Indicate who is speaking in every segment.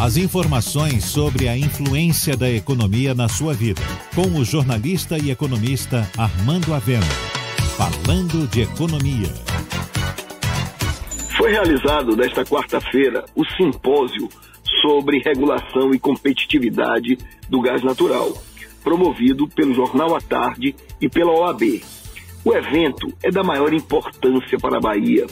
Speaker 1: As informações sobre a influência da economia na sua vida. Com o jornalista e economista Armando Avena. Falando de economia.
Speaker 2: Foi realizado nesta quarta-feira o simpósio sobre regulação e competitividade do gás natural, promovido pelo Jornal à Tarde e pela OAB. O evento é da maior importância para a Bahia,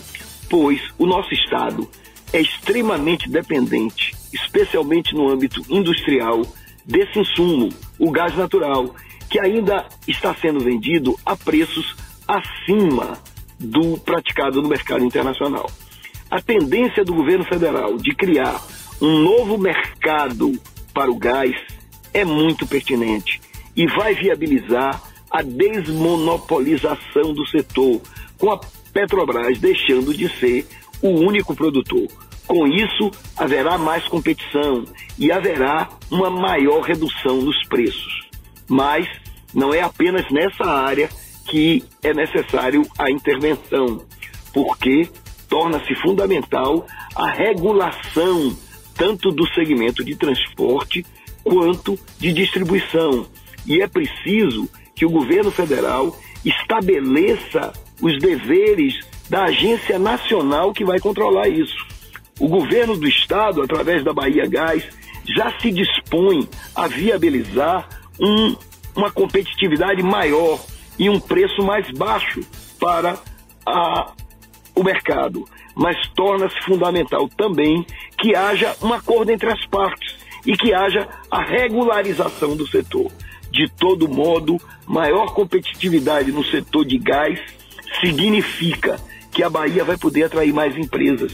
Speaker 2: pois o nosso estado é extremamente dependente, especialmente no âmbito industrial, desse insumo, o gás natural, que ainda está sendo vendido a preços acima do praticado no mercado internacional. A tendência do governo federal de criar um novo mercado para o gás é muito pertinente e vai viabilizar a desmonopolização do setor, com a Petrobras deixando de ser o único produtor. Com isso, haverá mais competição e haverá uma maior redução nos preços. Mas não é apenas nessa área que é necessário a intervenção, porque torna-se fundamental a regulação tanto do segmento de transporte quanto de distribuição. E é preciso que o governo federal estabeleça os deveres da agência nacional que vai controlar isso. O governo do estado, através da Bahia Gás, já se dispõe a viabilizar um, uma competitividade maior e um preço mais baixo para a, o mercado. Mas torna-se fundamental também que haja um acordo entre as partes e que haja a regularização do setor. De todo modo, maior competitividade no setor de gás significa que a Bahia vai poder atrair mais empresas,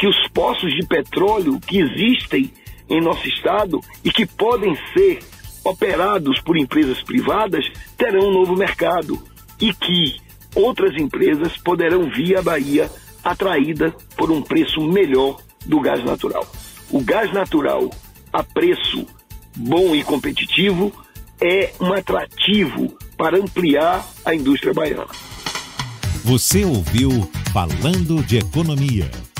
Speaker 2: que os poços de petróleo que existem em nosso estado e que podem ser operados por empresas privadas terão um novo mercado e que outras empresas poderão vir à Bahia atraída por um preço melhor do gás natural. O gás natural a preço bom e competitivo é um atrativo para ampliar a indústria baiana.
Speaker 1: Você ouviu Falando de Economia,